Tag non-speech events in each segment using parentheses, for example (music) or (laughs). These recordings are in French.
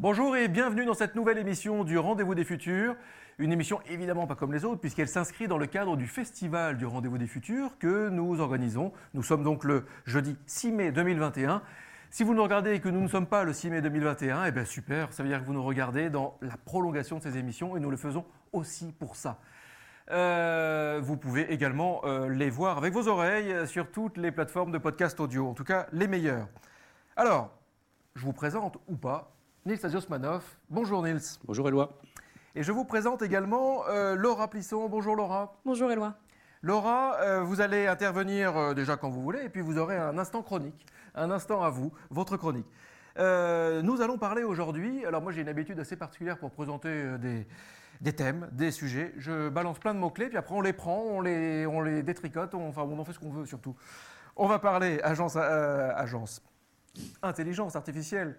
Bonjour et bienvenue dans cette nouvelle émission du Rendez-vous des Futurs. Une émission évidemment pas comme les autres puisqu'elle s'inscrit dans le cadre du Festival du Rendez-vous des Futurs que nous organisons. Nous sommes donc le jeudi 6 mai 2021. Si vous nous regardez et que nous ne sommes pas le 6 mai 2021, eh bien super, ça veut dire que vous nous regardez dans la prolongation de ces émissions et nous le faisons aussi pour ça. Euh, vous pouvez également euh, les voir avec vos oreilles sur toutes les plateformes de podcast audio, en tout cas les meilleures. Alors, je vous présente ou pas Nils Aziosmanov. Bonjour Nils. Bonjour Eloi. Et je vous présente également euh, Laura Plisson. Bonjour Laura. Bonjour Eloi. Laura, euh, vous allez intervenir euh, déjà quand vous voulez, et puis vous aurez un instant chronique, un instant à vous, votre chronique. nous allons parler aujourd'hui, alors moi j'ai une habitude assez particulière pour présenter des, des, thèmes, des sujets. Je balance plein de mots-clés, puis après on les prend, on les, on les détricote, on, enfin on en fait ce qu'on veut surtout. On va parler agence, agence, intelligence artificielle,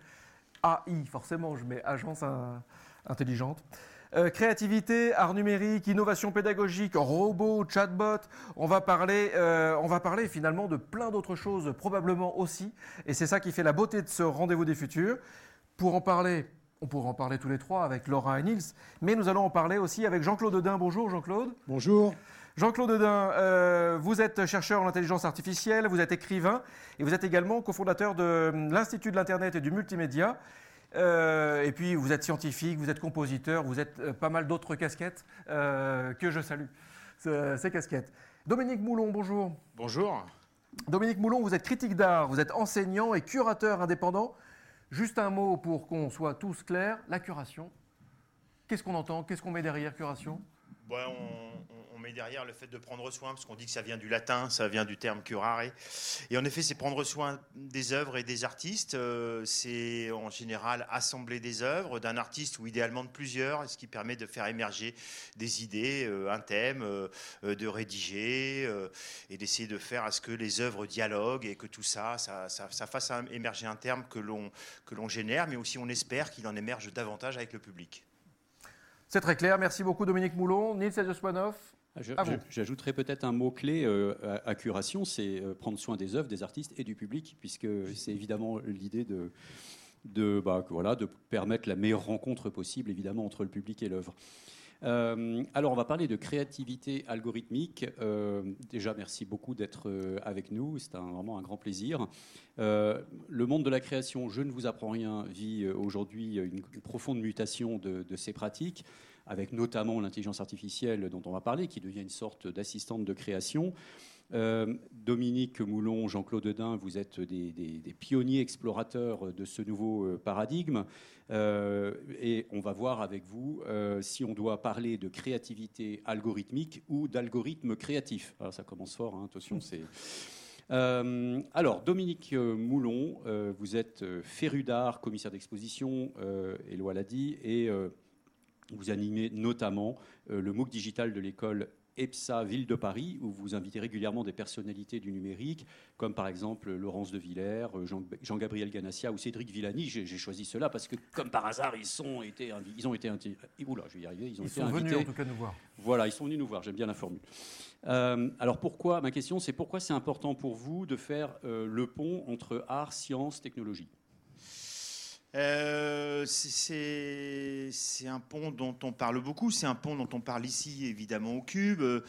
AI, forcément, je mets agence intelligente. Euh, créativité, art numérique, innovation pédagogique, robots, chatbot. On va parler, euh, on va parler finalement de plein d'autres choses probablement aussi. Et c'est ça qui fait la beauté de ce rendez-vous des futurs. Pour en parler, on pourra en parler tous les trois avec Laura et Nils, mais nous allons en parler aussi avec Jean-Claude Dedin. Bonjour Jean-Claude. Bonjour. Jean-Claude Dedin, euh, vous êtes chercheur en intelligence artificielle, vous êtes écrivain et vous êtes également cofondateur de l'Institut de l'Internet et du Multimédia. Euh, et puis vous êtes scientifique, vous êtes compositeur, vous êtes euh, pas mal d'autres casquettes que je salue, ces casquettes. Dominique Moulon, bonjour. Bonjour. Dominique Moulon, vous êtes critique d'art, vous êtes enseignant et curateur indépendant. Juste un mot pour qu'on soit tous clairs, la curation. Qu'est-ce qu'on entend? Qu'est-ce qu'on met derrière curation? On, met derrière le fait de prendre soin, parce qu'on dit que ça vient du latin, ça vient du terme curare. Et en effet, c'est prendre soin des œuvres et des artistes. Euh, c'est en général assembler des œuvres d'un artiste ou idéalement de plusieurs, ce qui permet de faire émerger des idées, euh, un thème, euh, de rédiger et d'essayer de faire à ce que les œuvres dialoguent et que tout ça, ça, ça fasse émerger un terme que l'on génère, mais aussi on espère qu'il en émerge davantage avec le public. C'est très clair. Merci beaucoup, Dominique Moulon. Nils Joswanov, J'ajouterais peut-être un mot-clé euh, à, curation, c'est euh, prendre soin des œuvres, des artistes et du public, puisque c'est évidemment l'idée de, de, bah, voilà, de permettre la meilleure rencontre possible, évidemment, entre le public et l'œuvre. Euh, alors, on va parler de créativité algorithmique. déjà, merci beaucoup d'être avec nous. C'est vraiment un grand plaisir. le monde de la création, je ne vous apprends rien, vit aujourd'hui une, profonde mutation de, ces pratiques avec notamment l'intelligence artificielle dont on va parler, qui devient une sorte d'assistante de création. Euh, Dominique Moulon, Jean-Claude Dedin, vous êtes des, pionniers explorateurs de ce nouveau euh, paradigme. Euh, et on va voir avec vous si on doit parler de créativité algorithmique ou d'algorithme créatif. Alors ça commence fort, hein, attention, (laughs) c'est. alors, Dominique Moulon, vous êtes féru d'art, commissaire d'exposition, Éloi l'a dit, et vous animez notamment euh, le MOOC digital de l'école EPSA Ville de Paris, où vous invitez régulièrement des personnalités du numérique, comme par exemple Laurence de Villers, euh, Jean-Gabriel Ganassia ou Cédric Villani. J'ai choisi cela parce que, comme par hasard, ils, sont été, ils ont été invités. Oula, je vais y arriver. Ils, ont sont venus en tout cas nous voir. Voilà, ils sont venus nous voir. J'aime bien la formule. Euh, alors pourquoi Ma question, c'est pourquoi c'est important pour vous de faire le pont entre art, science, technologie? Euh, c'est un pont dont on parle beaucoup, c'est un pont dont on parle ici évidemment au Cube, euh,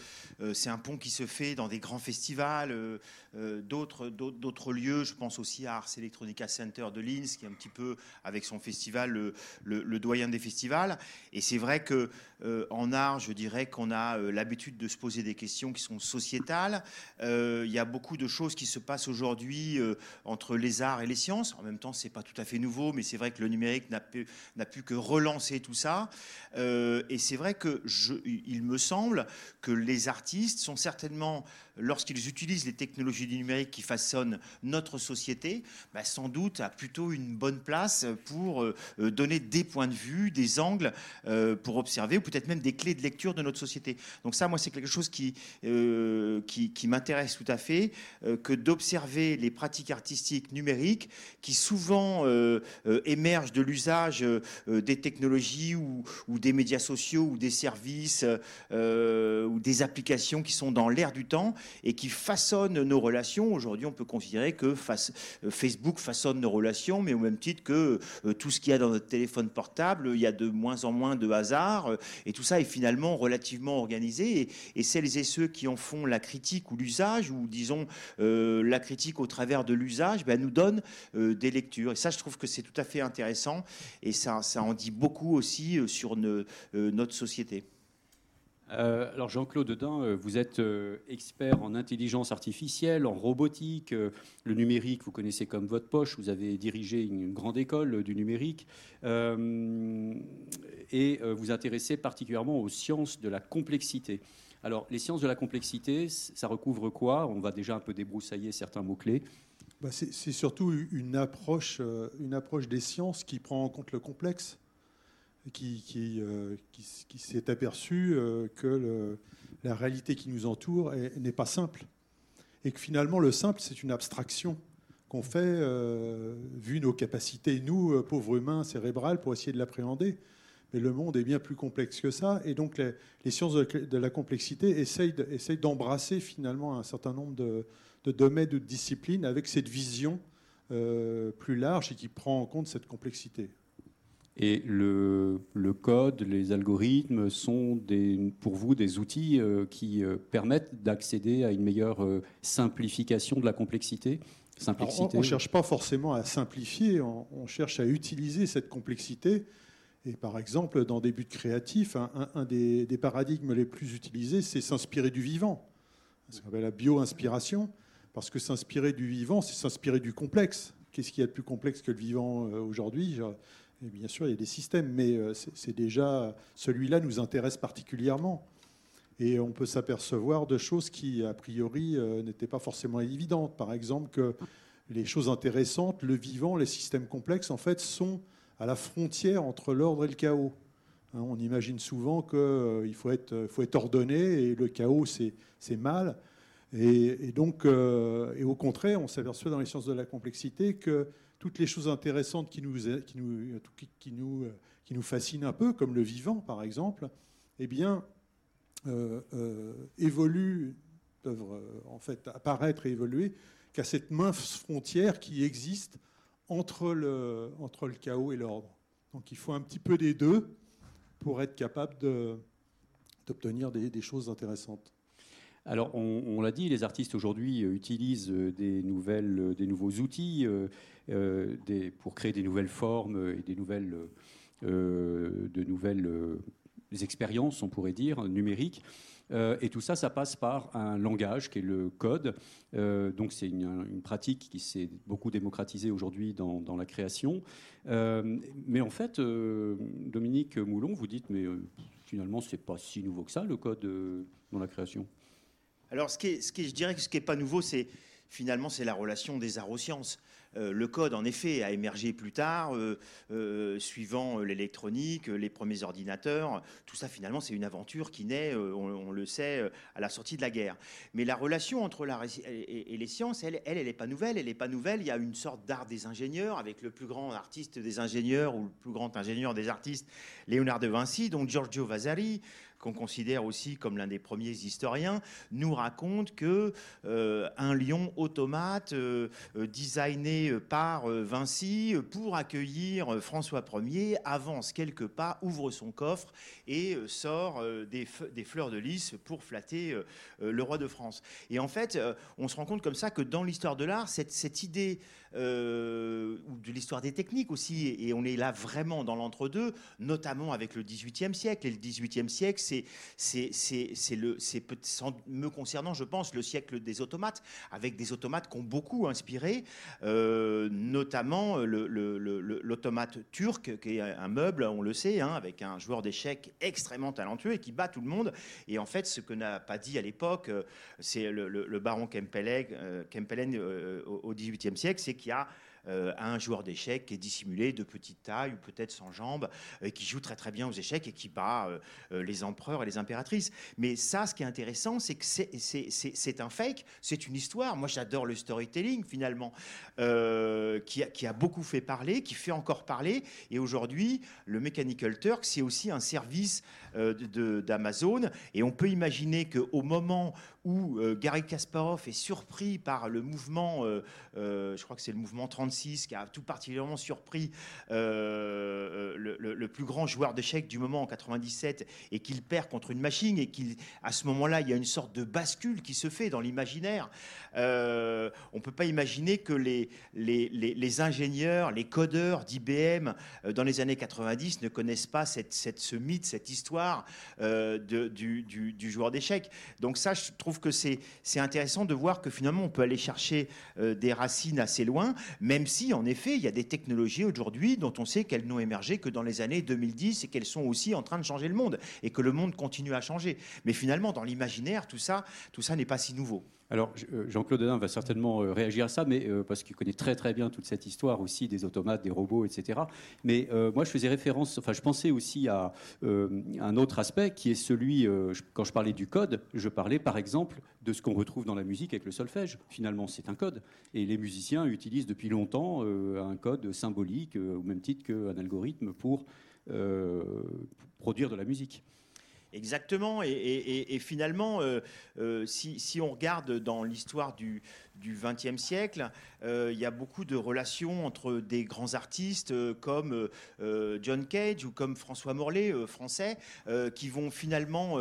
c'est un pont qui se fait dans des grands festivals, euh, d'autres lieux, je pense aussi à Ars Electronica Center de Linz, qui est un petit peu avec son festival le, le, doyen des festivals. Et c'est vrai que en art, je dirais qu'on a l'habitude de se poser des questions qui sont sociétales. il y a beaucoup de choses qui se passent aujourd'hui entre les arts et les sciences. En même temps, c'est pas tout à fait nouveau, mais c'est vrai que le numérique n'a pu, pu, que relancer tout ça. Euh, et c'est vrai que je, il me semble que les artistes sont certainement, lorsqu'ils utilisent les technologies du numérique qui façonnent notre société, bah, sans doute à plutôt une bonne place pour euh, donner des points de vue, des angles euh, pour observer, ou peut-être même des clés de lecture de notre société. Donc ça, moi, c'est quelque chose qui, qui, m'intéresse tout à fait, que d'observer les pratiques artistiques numériques qui souvent émerge de l'usage des technologies ou, des médias sociaux ou des services ou des applications qui sont dans l'air du temps et qui façonnent nos relations. Aujourd'hui, on peut considérer que Facebook façonne nos relations, mais au même titre que tout ce qu'il y a dans notre téléphone portable, il y a de moins en moins de hasard et tout ça est finalement relativement organisé. Et, celles et ceux qui en font la critique ou l'usage, ou disons la critique au travers de l'usage, ben, nous donnent des lectures. Et ça, je trouve que c'est tout à fait intéressant et ça, ça en dit beaucoup aussi euh, sur euh, notre société. Euh, alors Jean-Claude Dedin, vous êtes expert en intelligence artificielle, en robotique, le numérique, vous connaissez comme votre poche, vous avez dirigé une grande école du numérique, et vous intéressez particulièrement aux sciences de la complexité. Alors les sciences de la complexité, ça recouvre quoi? On va déjà un peu débroussailler certains mots-clés. Bah, c'est surtout une approche, euh, une approche des sciences qui prend en compte le complexe, qui, qui, euh, s'est aperçu euh, que la réalité qui nous entoure n'est pas simple. Et que finalement, le simple, c'est une abstraction qu'on fait vu nos capacités, nous, pauvres humains cérébrales, pour essayer de l'appréhender. Mais le monde est bien plus complexe que ça. Et donc, les, sciences de, la complexité essayent d'embrasser finalement un certain nombre de, de domaines ou de disciplines avec cette vision euh, plus large et qui prend en compte cette complexité. Et le, code, les algorithmes sont des, pour vous des outils euh, qui euh, permettent d'accéder à une meilleure simplification de la complexité on ne cherche pas forcément à simplifier, on, cherche à utiliser cette complexité. Et par exemple, dans des buts créatifs, un, des, des, paradigmes les plus utilisés, c'est s'inspirer du vivant, ce qu'on appelle la bio-inspiration. Parce que s'inspirer du vivant, c'est s'inspirer du complexe. Qu'est-ce qu'il y a de plus complexe que le vivant euh, aujourd'hui Bien sûr, il y a des systèmes, mais euh, c'est déjà celui-là nous intéresse particulièrement. Et on peut s'apercevoir de choses qui, a priori, euh, n'étaient pas forcément évidentes. Par exemple, que les choses intéressantes, le vivant, les systèmes complexes, en fait, sont à la frontière entre l'ordre et le chaos. Hein, on imagine souvent qu'il faut, être, faut être ordonné et le chaos, c'est mal. Et, donc, euh, et au contraire, on s'aperçoit dans les sciences de la complexité que toutes les choses intéressantes qui nous, qui nous fascinent un peu, comme le vivant par exemple, eh bien, euh, euh, évoluent, peuvent en fait apparaître et évoluer qu'à cette mince frontière qui existe entre le, chaos et l'ordre. Donc il faut un petit peu des deux pour être capable d'obtenir des choses intéressantes. Alors, on, l'a dit, les artistes aujourd'hui euh, utilisent euh, des, nouvelles, euh, des nouveaux outils pour créer des nouvelles formes et des nouvelles, de nouvelles expériences, on pourrait dire, numériques. et tout ça, ça passe par un langage qui est le code. donc c'est une, pratique qui s'est beaucoup démocratisée aujourd'hui dans, la création. mais en fait, Dominique Moulon, vous dites, mais finalement, c'est pas si nouveau que ça, le code dans la création? Alors, ce qui, ce qui, je dirais que ce qui n'est pas nouveau, c'est finalement c'est la relation des arts aux sciences. Euh, le code, en effet, a émergé plus tard, euh, euh, suivant l'électronique, les premiers ordinateurs. Tout ça, finalement, c'est une aventure qui naît, on, le sait, à la sortie de la guerre. Mais la relation entre l'art et, les sciences, elle, elle, n'est pas nouvelle. Elle n'est pas nouvelle. Il y a une sorte d'art des ingénieurs, avec le plus grand artiste des ingénieurs ou le plus grand ingénieur des artistes, Léonard de Vinci, donc Giorgio Vasari, qu'on considère aussi comme l'un des premiers historiens, nous raconte que euh, un lion automate euh, euh, designé par Vinci pour accueillir François Ier avance quelques pas, ouvre son coffre et sort des, des, fleurs de lys pour flatter le roi de France. Et en fait, on se rend compte comme ça que dans l'histoire de l'art, cette, cette idée euh, ou de l'histoire des techniques aussi. Et on est là vraiment dans l'entre-deux, notamment avec le XVIIIe siècle. Et le XVIIIe siècle, c'est, c'est, c'est, le, c'est me concernant, je pense, le siècle des automates, avec des automates qui ont beaucoup inspiré, euh, notamment l'automate turc, qui est un meuble, on le sait, hein, avec un joueur d'échecs extrêmement talentueux et qui bat tout le monde. Et en fait, ce que n'a pas dit à l'époque, euh, c'est le, baron Kempelen, Kempelen au XVIIIe siècle, c'est qu'il y a un joueur d'échecs qui est dissimulé de petite taille ou peut-être sans jambes, qui joue très très bien aux échecs et qui bat les empereurs et les impératrices. Mais ça, ce qui est intéressant, c'est que c'est un fake, c'est une histoire. Moi, j'adore le storytelling finalement, qui a, qui, a, beaucoup fait parler, qui fait encore parler. Et aujourd'hui, le Mechanical Turk, c'est aussi un service d'Amazon. Et on peut imaginer qu'au moment où euh, Gary Kasparov est surpris par le mouvement, euh, euh, je crois que c'est le mouvement 36, qui a tout particulièrement surpris le, plus grand joueur d'échecs du moment en 97, et qu'il perd contre une machine, et qu'à ce moment-là, il y a une sorte de bascule qui se fait dans l'imaginaire. on ne peut pas imaginer que les, ingénieurs, les codeurs d'IBM dans les années 90 ne connaissent pas cette, ce mythe, cette histoire du, du joueur d'échecs. Donc ça, je trouve que c'est intéressant de voir que finalement on peut aller chercher euh, des racines assez loin, même si en effet il y a des technologies aujourd'hui dont on sait qu'elles n'ont émergé que dans les années 2010 et qu'elles sont aussi en train de changer le monde et que le monde continue à changer. Mais finalement dans l'imaginaire tout ça, tout ça n'est pas si nouveau. Alors, euh, Jean-Claude Dedin va certainement euh, réagir à ça, mais euh, parce qu'il connaît très très bien toute cette histoire aussi des automates, des robots, etc. Mais moi, je faisais référence, enfin, je pensais aussi à un autre aspect qui est celui, quand je parlais du code, je parlais par exemple de ce qu'on retrouve dans la musique avec le solfège. Finalement, c'est un code, et les musiciens utilisent depuis longtemps un code symbolique, au même titre qu'un algorithme pour produire de la musique. Exactement. Et, finalement, si, si, on regarde dans l'histoire du, du XXe siècle, euh, il y a beaucoup de relations entre des grands artistes euh, comme euh, John Cage ou comme François Morlaix, français, qui vont finalement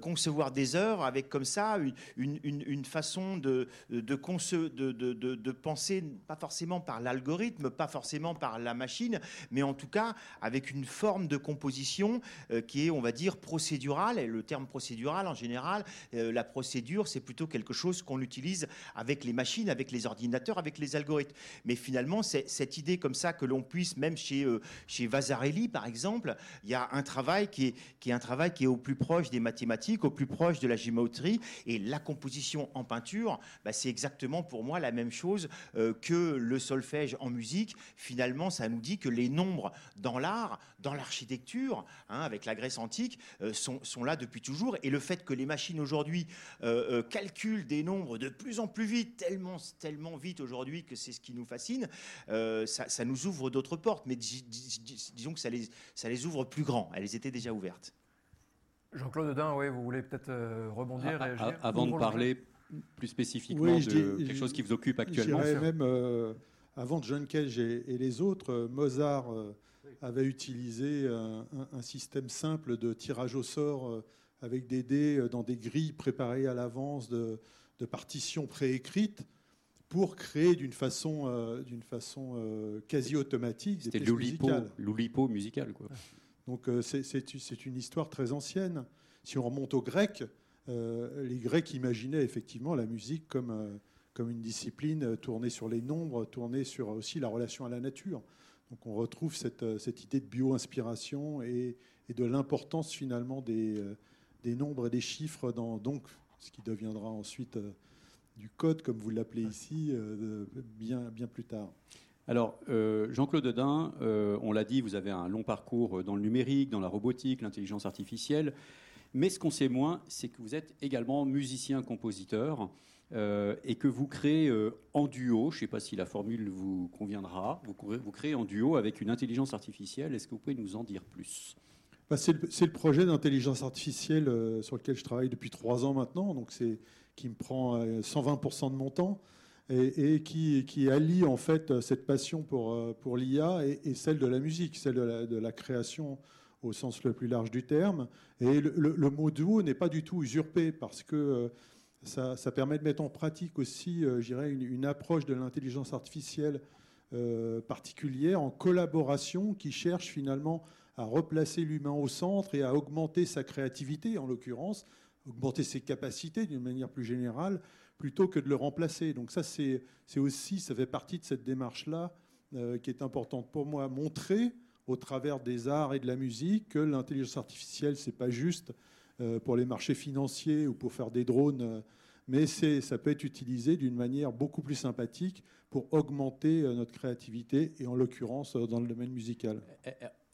concevoir des œuvres avec comme ça une, façon de, de, penser, pas forcément par l'algorithme, pas forcément par la machine, mais en tout cas avec une forme de composition qui est, on va dire, procédurale. Et le terme procédural, en général, la procédure, c'est plutôt quelque chose qu'on utilise avec les machines, avec les ordinateurs, avec les algorithmes. Mais finalement, cette idée comme ça que l'on puisse, même chez, euh, chez Vasarely par exemple, il y a un travail qui est, qui est un travail qui est au plus proche des mathématiques, au plus proche de la géométrie. Et la composition en peinture, bah, c'est exactement pour moi la même chose euh, que le solfège en musique. Finalement, ça nous dit que les nombres dans l'art, dans l'architecture, hein, avec la Grèce antique, euh, sont, sont, là depuis toujours. Et le fait que les machines aujourd'hui calculent des nombres de plus en plus vite, tellement, tellement vite aujourd'hui que c'est ce qui nous fascine, euh, ça, nous ouvre d'autres portes. Mais disons que ça les, ça les ouvre plus grands. Elles étaient déjà ouvertes. Jean-Claude Dedin, oui, vous voulez peut-être euh, rebondir, ah, ah, Avant de parler plus spécifiquement de quelque chose qui vous occupe actuellement. même, euh, avant John Cage et, les autres, Mozart avait utilisé un, un, système simple de tirage au sort avec des dés dans des grilles préparées à l'avance de, de partitions préécrites pour créer d'une façon, euh, d'une façon euh, quasi automatique C'était l'oulipo musical. Quoi. Donc euh, c'est une histoire très ancienne. Si on remonte aux Grecs, les Grecs imaginaient effectivement la musique comme, comme une discipline tournée sur les nombres, tournée sur aussi la relation à la nature. Donc on retrouve cette, cette idée de bio-inspiration et, et, de l'importance finalement des, des nombres et des chiffres dans donc ce qui deviendra ensuite euh, du code, comme vous l'appelez ici, euh, bien, bien plus tard. Alors, euh, Jean-Claude Dedin, on l'a dit, vous avez un long parcours dans le numérique, dans la robotique, l'intelligence artificielle. Mais ce qu'on sait moins, c'est que vous êtes également musicien-compositeur et que vous créez en duo, je ne sais pas si la formule vous conviendra, vous, vous créez en duo avec une intelligence artificielle. Est-ce que vous pouvez nous en dire plus? C'est, le, projet d'intelligence artificielle euh, sur lequel je travaille depuis trois ans maintenant, donc c'est qui me prend 120% euh, de mon temps et, qui, allie en fait cette passion pour, euh, pour l'IA et, celle de la musique, celle de la, création au sens le plus large du terme. Et le, mot duo n'est pas du tout usurpé parce que ça, permet de mettre en pratique aussi, une, une, approche de l'intelligence artificielle particulière en collaboration qui cherche finalement à replacer l'humain au centre et à augmenter sa créativité, en l'occurrence, augmenter ses capacités d'une manière plus générale, plutôt que de le remplacer. Donc ça, c'est aussi, ça fait partie de cette démarche-là euh, qui est importante pour moi, montrer au travers des arts et de la musique que l'intelligence artificielle, c'est pas juste euh, pour les marchés financiers ou pour faire des drones mais ça peut être utilisé d'une manière beaucoup plus sympathique pour augmenter notre créativité, et en l'occurrence dans le domaine musical.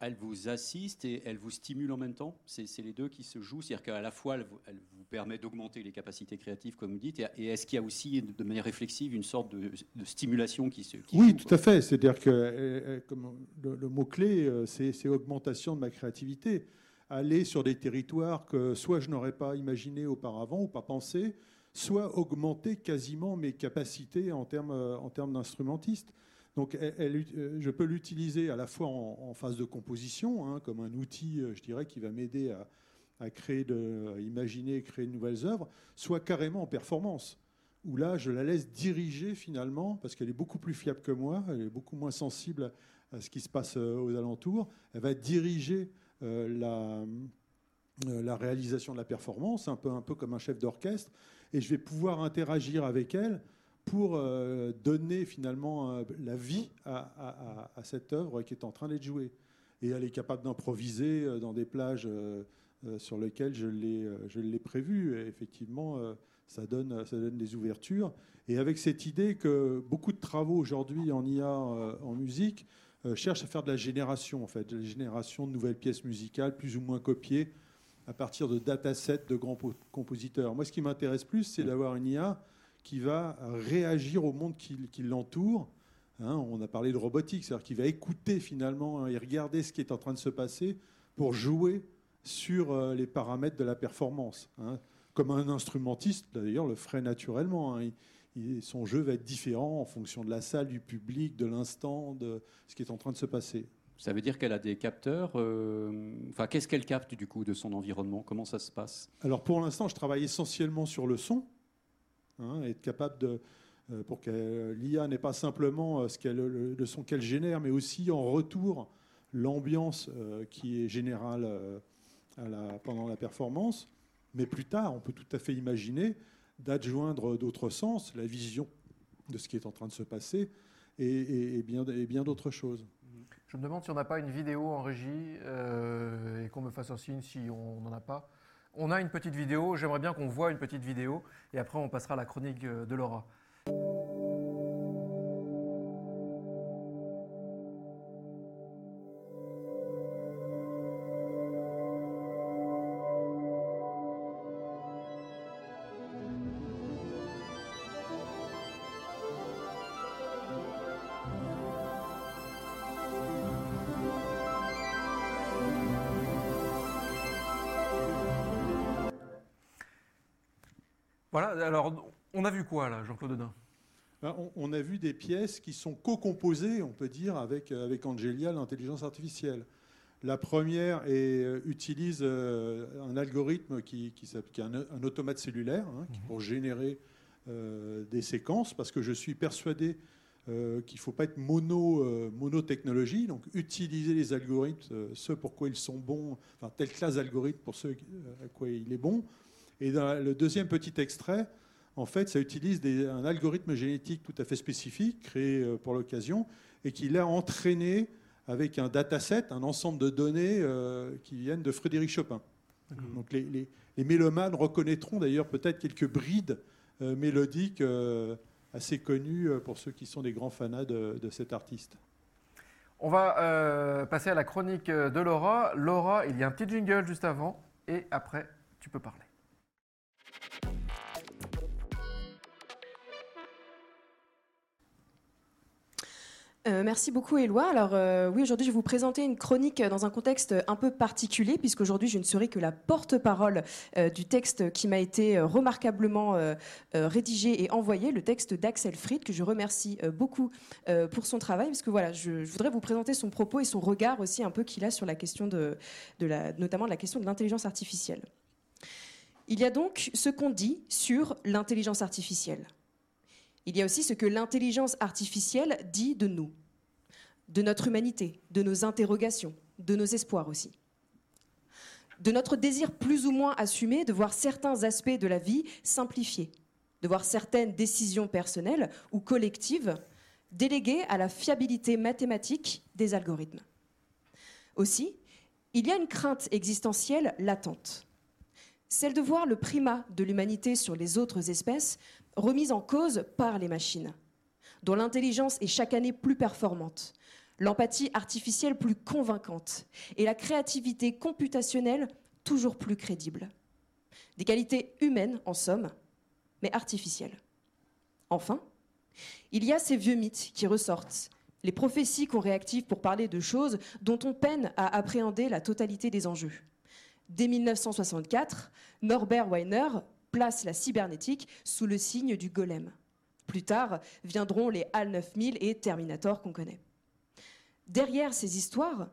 Elle vous assiste et elle vous stimule en même temps? C'est les deux qui se jouent? C'est-à-dire qu'à la fois, elle vous, permet d'augmenter les capacités créatives, comme vous dites, et, est-ce qu'il y a aussi, de manière réflexive, une sorte de, stimulation qui se... oui, tout à fait. C'est-à-dire que le, le mot-clé, c'est augmentation de ma créativité aller sur des territoires que soit je n'aurais pas imaginé auparavant ou pas pensé, soit augmenter quasiment mes capacités en termes, euh, en termes d'instrumentiste. Donc euh, je peux l'utiliser à la fois en, phase de composition, hein, comme un outil, euh, je dirais, qui va m'aider à, créer, à imaginer, créer de nouvelles œuvres, soit carrément en performance, où là, je la laisse diriger finalement, parce qu'elle est beaucoup plus fiable que moi, elle est beaucoup moins sensible à ce qui se passe aux alentours, elle va diriger euh, la, euh, réalisation de la performance, un peu comme un chef d'orchestre, et je vais pouvoir interagir avec elle pour euh, donner finalement la vie à, cette œuvre qui est en train d'être jouée. Et elle est capable d'improviser dans des plages sur lesquelles je l'ai prévu. Et effectivement, ça, donne, ça donne des ouvertures. Et avec cette idée que beaucoup de travaux aujourd'hui en IA en musique euh, cherche à faire de la génération, en fait, de la génération de nouvelles pièces musicales, plus ou moins copiées, à partir de datasets de grands compositeurs. Moi, ce qui m'intéresse plus, c'est d'avoir une IA qui va réagir au monde qui, l'entoure. Hein. on a parlé de robotique, c'est-à-dire qui va écouter finalement hein, et regarder ce qui est en train de se passer pour jouer sur euh, les paramètres de la performance. Hein. Comme un instrumentiste, d'ailleurs, le ferait naturellement son jeu va être différent en fonction de la salle, du public, de l'instant, de ce qui est en train de se passer. Ça veut dire qu'elle a des capteurs. Euh, enfin, qu'est-ce qu'elle capte du coup de son environnement? Comment ça se passe? Alors pour l'instant, je travaille essentiellement sur le son, hein, être capable de euh, pour que l'IA n'ait pas simplement euh, ce le, son qu'elle génère, mais aussi en retour l'ambiance qui est générale pendant la performance. Mais plus tard, on peut tout à fait imaginer d'adjoindre d'autres sens, la vision de ce qui est en train de se passer et, bien, bien d'autres choses. Je me demande si on n'a pas une vidéo en régie euh, et qu'on me fasse un signe si on n'en a pas. On a une petite vidéo, j'aimerais bien qu'on voit une petite vidéo et après on passera à la chronique de Laura. Quoi là, Jean-Claude Dedin ben, on, a vu des pièces qui sont co-composées, on peut dire, avec, euh, avec Angelia, l'intelligence artificielle. La première euh, utilise euh, un algorithme qui, qui, est un, automate cellulaire hein, mhm. pour générer des séquences, parce que je suis persuadé qu'il ne faut pas être mono, monotechnologie, donc utiliser les algorithmes, ceux pour quoi ils sont bons, enfin telle classe d'algorithmes pour ceux à quoi il est bon, et dans le deuxième petit extrait, en fait, ça utilise un algorithme génétique tout à fait spécifique, créé euh, pour l'occasion, et qui l'a entraîné avec un dataset, un ensemble de données euh, qui viennent de Frédéric Chopin. Donc les, mélomanes reconnaîtront d'ailleurs peut-être quelques brides euh, mélodiques assez connues pour ceux qui sont des grands fanats de, de cet artiste. On va passer à la chronique de Laura. Laura, il y a un petit jingle juste avant, et après, tu peux parler. Euh, merci beaucoup Éloi. Alors euh, oui, aujourd'hui je vais vous présenter une chronique dans un contexte un peu particulier puisqu'aujourd'hui je ne serai que la porte-parole euh, du texte qui m'a été remarquablement rédigé et envoyé, le texte d'Axel Fried que je remercie beaucoup pour son travail parce que voilà, je, voudrais vous présenter son propos et son regard aussi un peu qu'il a sur la question de, de la, notamment de la question de l'intelligence artificielle. Il y a donc ce qu'on dit sur l'intelligence artificielle. Il y a aussi ce que l'intelligence artificielle dit de nous, de notre humanité, de nos interrogations, de nos espoirs aussi. De notre désir plus ou moins assumé de voir certains aspects de la vie simplifiés, de voir certaines décisions personnelles ou collectives déléguées à la fiabilité mathématique des algorithmes. Aussi, il y a une crainte existentielle latente celle de voir le primat de l'humanité sur les autres espèces remise en cause par les machines, dont l'intelligence est chaque année plus performante, l'empathie artificielle plus convaincante et la créativité computationnelle toujours plus crédible. Des qualités humaines, en somme, mais artificielles. Enfin, il y a ces vieux mythes qui ressortent, les prophéties qu'on réactive pour parler de choses dont on peine à appréhender la totalité des enjeux. Dès 1964, Norbert Weiner place la cybernétique sous le signe du golem. Plus tard viendront les HAL 9000 et Terminator qu'on connaît. Derrière ces histoires,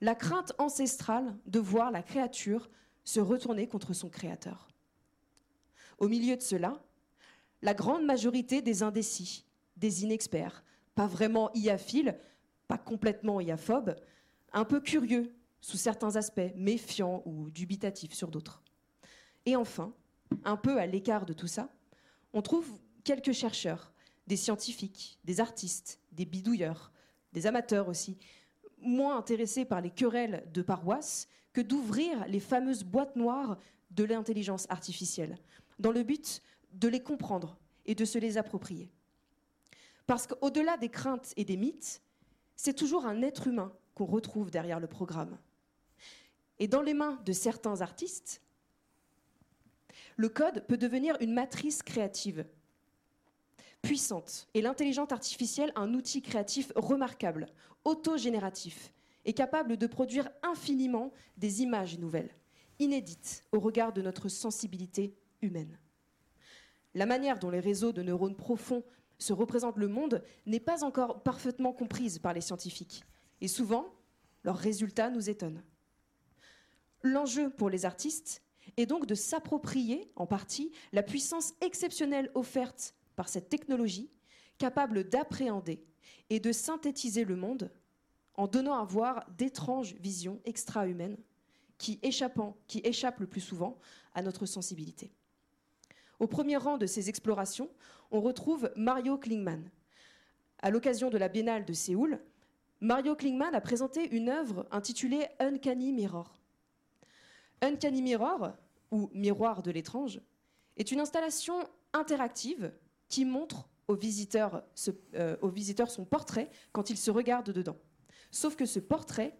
la crainte ancestrale de voir la créature se retourner contre son créateur. Au milieu de cela, la grande majorité des indécis, des inexperts, pas vraiment iaphiles, pas complètement iaphobes, un peu curieux sous certains aspects, méfiants ou dubitatifs sur d'autres. Et enfin, un peu à l'écart de tout ça, on trouve quelques chercheurs, des scientifiques, des artistes, des bidouilleurs, des amateurs aussi, moins intéressés par les querelles de paroisse que d'ouvrir les fameuses boîtes noires de l'intelligence artificielle, dans le but de les comprendre et de se les approprier. Parce qu'au-delà des craintes et des mythes, c'est toujours un être humain qu'on retrouve derrière le programme. Et dans les mains de certains artistes, le code peut devenir une matrice créative puissante et l'intelligence artificielle un outil créatif remarquable, autogénératif et capable de produire infiniment des images nouvelles, inédites au regard de notre sensibilité humaine. La manière dont les réseaux de neurones profonds se représentent le monde n'est pas encore parfaitement comprise par les scientifiques et souvent, leurs résultats nous étonnent. L'enjeu pour les artistes et donc de s'approprier en partie la puissance exceptionnelle offerte par cette technologie, capable d'appréhender et de synthétiser le monde en donnant à voir d'étranges visions extra-humaines qui, échappent le plus souvent à notre sensibilité. Au premier rang de ces explorations, on retrouve Mario Klingman. À l'occasion de la Biennale de Séoul, Mario Klingman a présenté une œuvre intitulée Uncanny Mirror. Uncanny Mirror, ou Miroir de l'étrange, est une installation interactive qui montre aux visiteurs, euh, aux visiteurs son portrait quand ils se regardent dedans. Sauf que ce portrait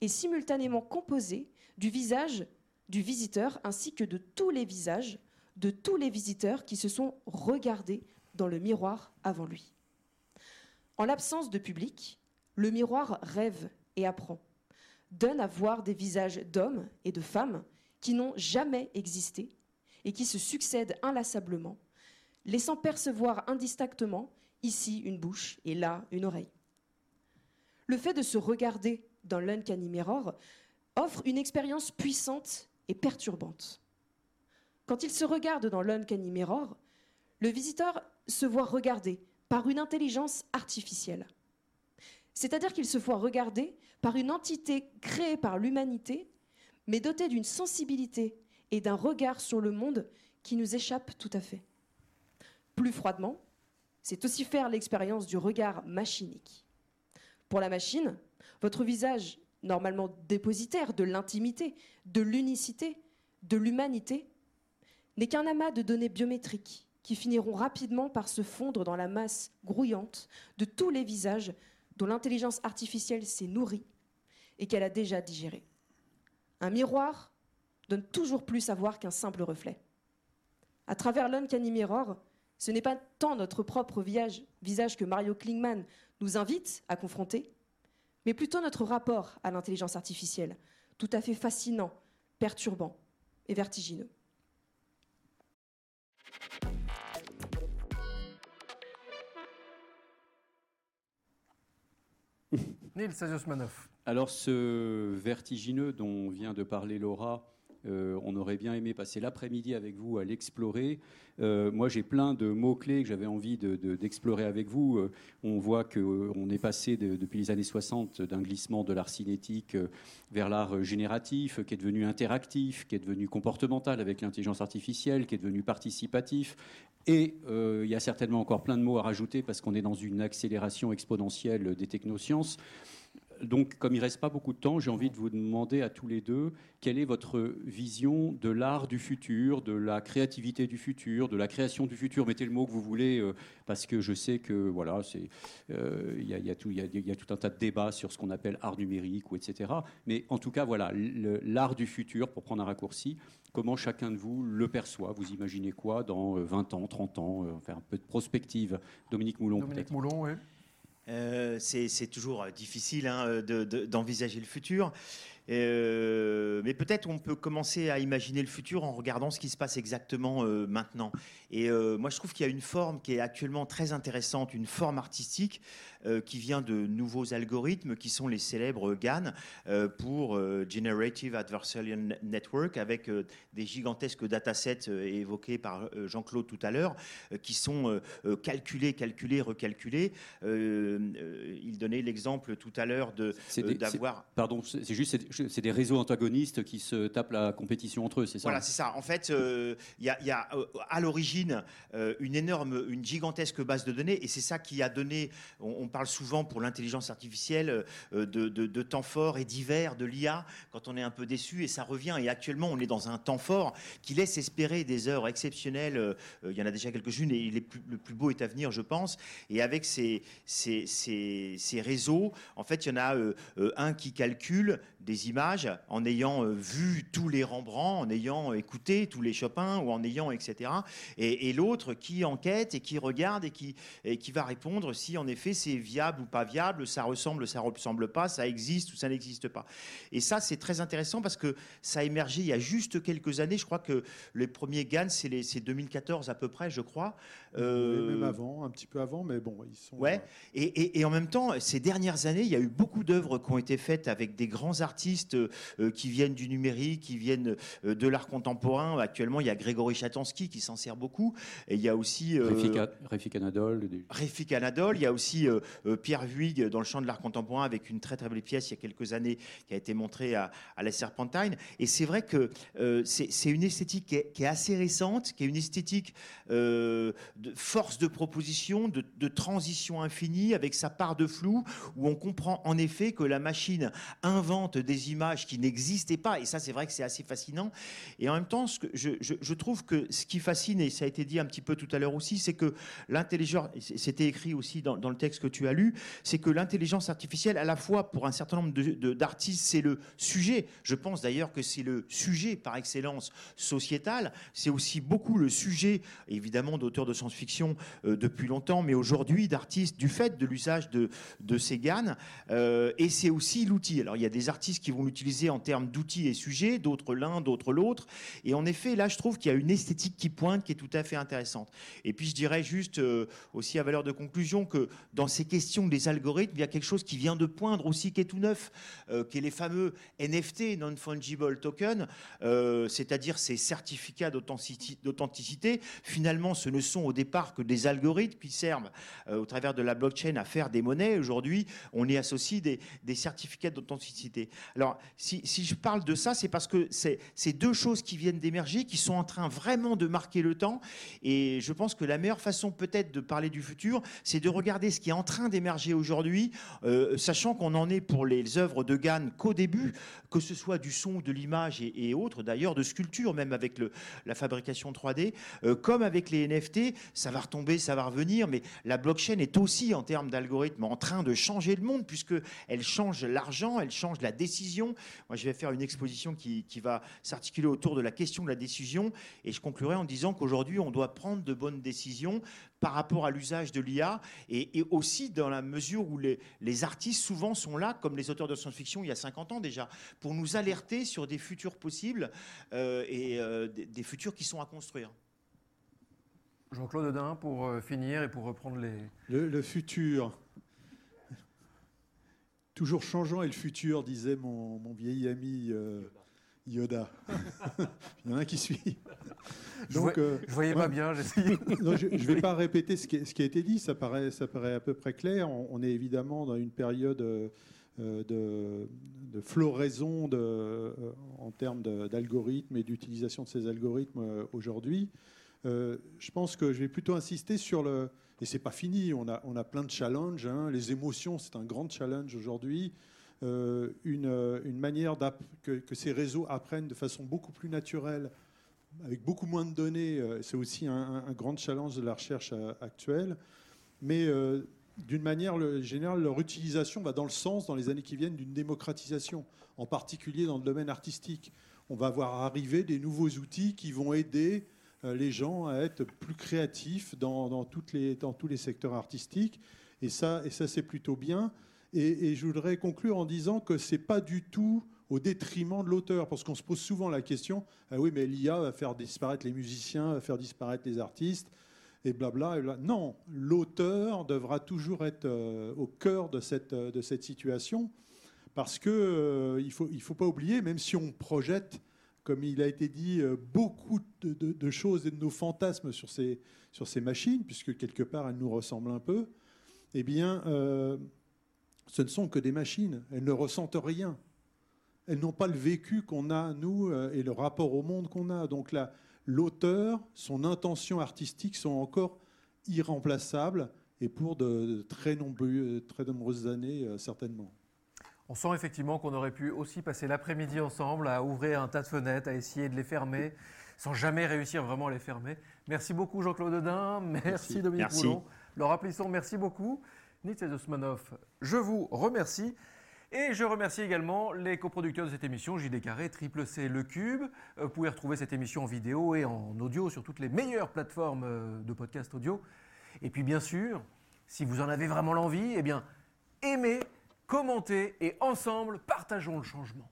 est simultanément composé du visage du visiteur ainsi que de tous les visages de tous les visiteurs qui se sont regardés dans le miroir avant lui. En l'absence de public, le miroir rêve et apprend donne à voir des visages d'hommes et de femmes qui n'ont jamais existé et qui se succèdent inlassablement, laissant percevoir indistinctement ici une bouche et là une oreille. Le fait de se regarder dans l'Uncanny Mirror offre une expérience puissante et perturbante. Quand il se regarde dans l'Uncanny Mirror, le visiteur se voit regarder par une intelligence artificielle. C'est-à-dire qu'il se voit regarder par une entité créée par l'humanité, mais dotée d'une sensibilité et d'un regard sur le monde qui nous échappe tout à fait. Plus froidement, c'est aussi faire l'expérience du regard machinique. Pour la machine, votre visage, normalement dépositaire de l'intimité, de l'unicité, de l'humanité, n'est qu'un amas de données biométriques qui finiront rapidement par se fondre dans la masse grouillante de tous les visages dont l'intelligence artificielle s'est nourrie et qu'elle a déjà digéré. Un miroir donne toujours plus à voir qu'un simple reflet. À travers l'Uncanny Mirror, ce n'est pas tant notre propre visage que Mario Klingman nous invite à confronter, mais plutôt notre rapport à l'intelligence artificielle, tout à fait fascinant, perturbant et vertigineux. Nils. Alors ce vertigineux dont vient de parler Laura, euh, on aurait bien aimé passer l'après-midi avec vous à l'explorer. Euh, moi, j'ai plein de mots-clés que j'avais envie d'explorer avec vous. Euh, on voit qu'on est passé depuis les années 60 d'un glissement de l'art cinétique vers l'art génératif, qui est devenu interactif, qui est devenu comportemental avec l'intelligence artificielle, qui est devenu participatif. Et il y a certainement encore plein de mots à rajouter parce qu'on est dans une accélération exponentielle des technosciences donc, comme il reste pas beaucoup de temps, j'ai envie de vous demander à tous les deux quelle est votre vision de l'art du futur, de la créativité du futur, de la création du futur? Mettez le mot que vous voulez, euh, parce que je sais que voilà, euh, il y, a tout, un tas de débats sur ce qu'on appelle art numérique ou etc. Mais en tout cas, voilà, l'art du futur, pour prendre un raccourci, comment chacun de vous le perçoit? Vous imaginez quoi dans 20 ans, 30 ans, faire un peu de prospective? Dominique Moulon, Dominique Moulon, oui. Euh, c'est toujours difficile hein, d'envisager le futur. Euh, mais peut-être on peut commencer à imaginer le futur en regardant ce qui se passe exactement euh, maintenant. Et moi, je trouve qu'il y a une forme qui est actuellement très intéressante, une forme artistique qui vient de nouveaux algorithmes qui sont les célèbres GAN pour Generative Adversarial Network, avec des gigantesques datasets évoqués par Jean-Claude tout à l'heure, qui sont calculés, calculés, recalculés euh, il donnait l'exemple tout à l'heure de euh, d'avoir. Pardon, c'est juste c'est des réseaux antagonistes qui se tapent la compétition entre eux, c'est ça Voilà, c'est ça. En fait, euh, il y, a à l'origine une énorme, une gigantesque base de données, et c'est ça qui a donné. On, parle souvent pour l'intelligence artificielle de, de, temps fort et divers de l'IA quand on est un peu déçu, et ça revient. Et actuellement, on est dans un temps fort qui laisse espérer des heures exceptionnelles. il y en a déjà quelques-unes, et le plus beau est à venir, je pense. Et avec ces, ces ces, réseaux, en fait, il y en a euh, euh, un qui calcule des images en ayant euh, vu tous les Rembrandt, en ayant écouté tous les Chopin ou en ayant, etc. Et, l'autre qui enquête et qui regarde et qui, qui va répondre si en effet c'est viable ou pas viable, ça ressemble, ça ressemble pas, ça existe ou ça n'existe pas. Et ça, c'est très intéressant parce que ça a émergé il y a juste quelques années. Je crois que les premiers GAN, c'est 2014 à peu près, je crois. Même avant, un petit peu avant, mais bon, ils sont. Ouais. Et, et, en même temps, ces dernières années, il y a eu beaucoup d'œuvres qui ont été faites avec des grands artistes euh, qui viennent du numérique, qui viennent euh, de l'art contemporain. Actuellement, il y a Grégory Chatansky qui s'en sert beaucoup. Et il y a aussi. Euh, Réfik Anadol. Réfik Anadol. Il y a aussi Pierre Vuig dans le champ de l'art contemporain avec une très très belle pièce il y a quelques années qui a été montrée à, la Serpentine. Et c'est vrai que c'est une esthétique qui est, assez récente, qui est une esthétique de force de proposition, de, transition infinie avec sa part de flou, où on comprend en effet que la machine invente des images qui n'existaient pas. Et ça, c'est vrai que c'est assez fascinant. Et en même temps, ce que je, je, trouve que ce qui fascine, et ça a été dit un petit peu tout à l'heure aussi, c'est que l'intelligence, c'était écrit aussi dans, dans, le texte que tu as lu, c'est que l'intelligence artificielle, à la fois pour un certain nombre d'artistes, c'est le sujet. Je pense d'ailleurs que c'est le sujet par excellence sociétal. C'est aussi beaucoup le sujet, évidemment, d'auteurs de science-fiction euh, depuis longtemps, mais aujourd'hui d'artistes du fait de l'usage de, de ces GAN. Euh, et c'est aussi l'outil. Alors il y a des artistes qui vont l'utiliser en termes d'outils et sujets, d'autres l'un, d'autres l'autre. Et en effet, là, je trouve qu'il y a une esthétique qui pointe qui est tout à fait intéressante. Et puis je dirais juste euh, aussi à valeur de conclusion que dans ces questions des algorithmes, il y a quelque chose qui vient de poindre aussi qui est tout neuf, qui est les fameux NFT, non-fungible token, c'est-à-dire ces certificats d'authenticité. Finalement, ce ne sont au que des algorithmes qui servent au travers de la blockchain à faire des monnaies. Aujourd'hui, on y associe des, certificats d'authenticité. Alors, si, si, je parle de ça, c'est parce que c'est deux choses qui viennent d'émerger, qui sont en train vraiment de marquer le temps. Et je pense que la meilleure façon peut-être de parler du futur, c'est de regarder ce qui est en train d'émerger aujourd'hui, euh, sachant qu'on en est pour les œuvres de Gann qu'au début, que ce soit du son, de l'image et, autres, d'ailleurs de sculpture, même avec le, la fabrication 3D, euh, comme avec les NFT, ça va retomber, ça va revenir, mais la blockchain est aussi en termes d'algorithme en train de changer le monde, puisqu'elle change l'argent, elle change la décision. Moi, je vais faire une exposition qui, va s'articuler autour de la question de la décision, et je conclurai en disant qu'aujourd'hui, on doit prendre de bonnes décisions par rapport à l'usage de l'IA, et, aussi dans la mesure où les, artistes souvent sont là, comme les auteurs de science-fiction il y a 50 ans déjà, pour nous alerter sur des futurs possibles euh, et euh, des, futurs qui sont à construire. Jean-Claude Dedin, pour euh, finir et pour reprendre les... le futur, Toujours changeant et le futur, disait mon, vieil ami euh, Yoda. (laughs) Il y en a un qui suit. Donc, je, ne euh, voyais pas bien, (laughs) je ne vais pas répéter ce qui, ce qui, a été dit, ça paraît, ça paraît à peu près clair. On, est évidemment dans une période euh, de, de, floraison de, en termes d'algorithmes et d'utilisation de ces algorithmes aujourd'hui. Je pense que je vais plutôt insister sur le, et c'est pas fini, on a, on a plein de challenges. Hein. Les émotions, c'est un grand challenge aujourd'hui. une, une, manière que, ces réseaux apprennent de façon beaucoup plus naturelle, avec beaucoup moins de données. C'est aussi un, grand challenge de la recherche actuelle. Mais d'une manière générale, leur utilisation va dans le sens, dans les années qui viennent, d'une démocratisation, en particulier dans le domaine artistique. On va voir arriver des nouveaux outils qui vont aider euh, les gens à être plus créatifs dans, tous les secteurs artistiques. Et ça, c'est plutôt bien. Et, je voudrais conclure en disant que ce n'est pas du tout au détriment de l'auteur, parce qu'on se pose souvent la question, ah oui, mais l'IA va faire disparaître les musiciens, va faire disparaître les artistes et blabla. Non, l'auteur devra toujours être euh, au cœur de cette, euh, situation parce qu'il euh, il faut pas oublier, même si on projette, comme il a été dit, beaucoup de, choses et de nos fantasmes sur ces, machines, puisque quelque part elles nous ressemblent un peu, eh bien, ce ne sont que des machines. Elles ne ressentent rien. Elles n'ont pas le vécu qu'on a, nous, et le rapport au monde qu'on a. Donc là, l'auteur, son intention artistique sont encore irremplaçables et pour de très, nombreux, très nombreuses années euh, certainement. On sent effectivement qu'on aurait pi aussi passer l'après-midi ensemble à ouvrir un tas de fenêtres, à essayer de les fermer, sans jamais réussir vraiment à les fermer. Merci beaucoup Jean-Claude Odin, merci, Dominique merci. Moulon, Laura Plisson, merci beaucoup. Nitz Osmanov, je vous remercie. Et je remercie également les coproducteurs de cette émission, JD Carré, Triple C, Le Cube. Euh, vous pouvez retrouver cette émission en vidéo et en audio sur toutes les meilleures plateformes euh, de podcast audio. Et puis bien sûr, si vous en avez vraiment l'envie, eh bien, aimez, commentez et ensemble, partageons le changement.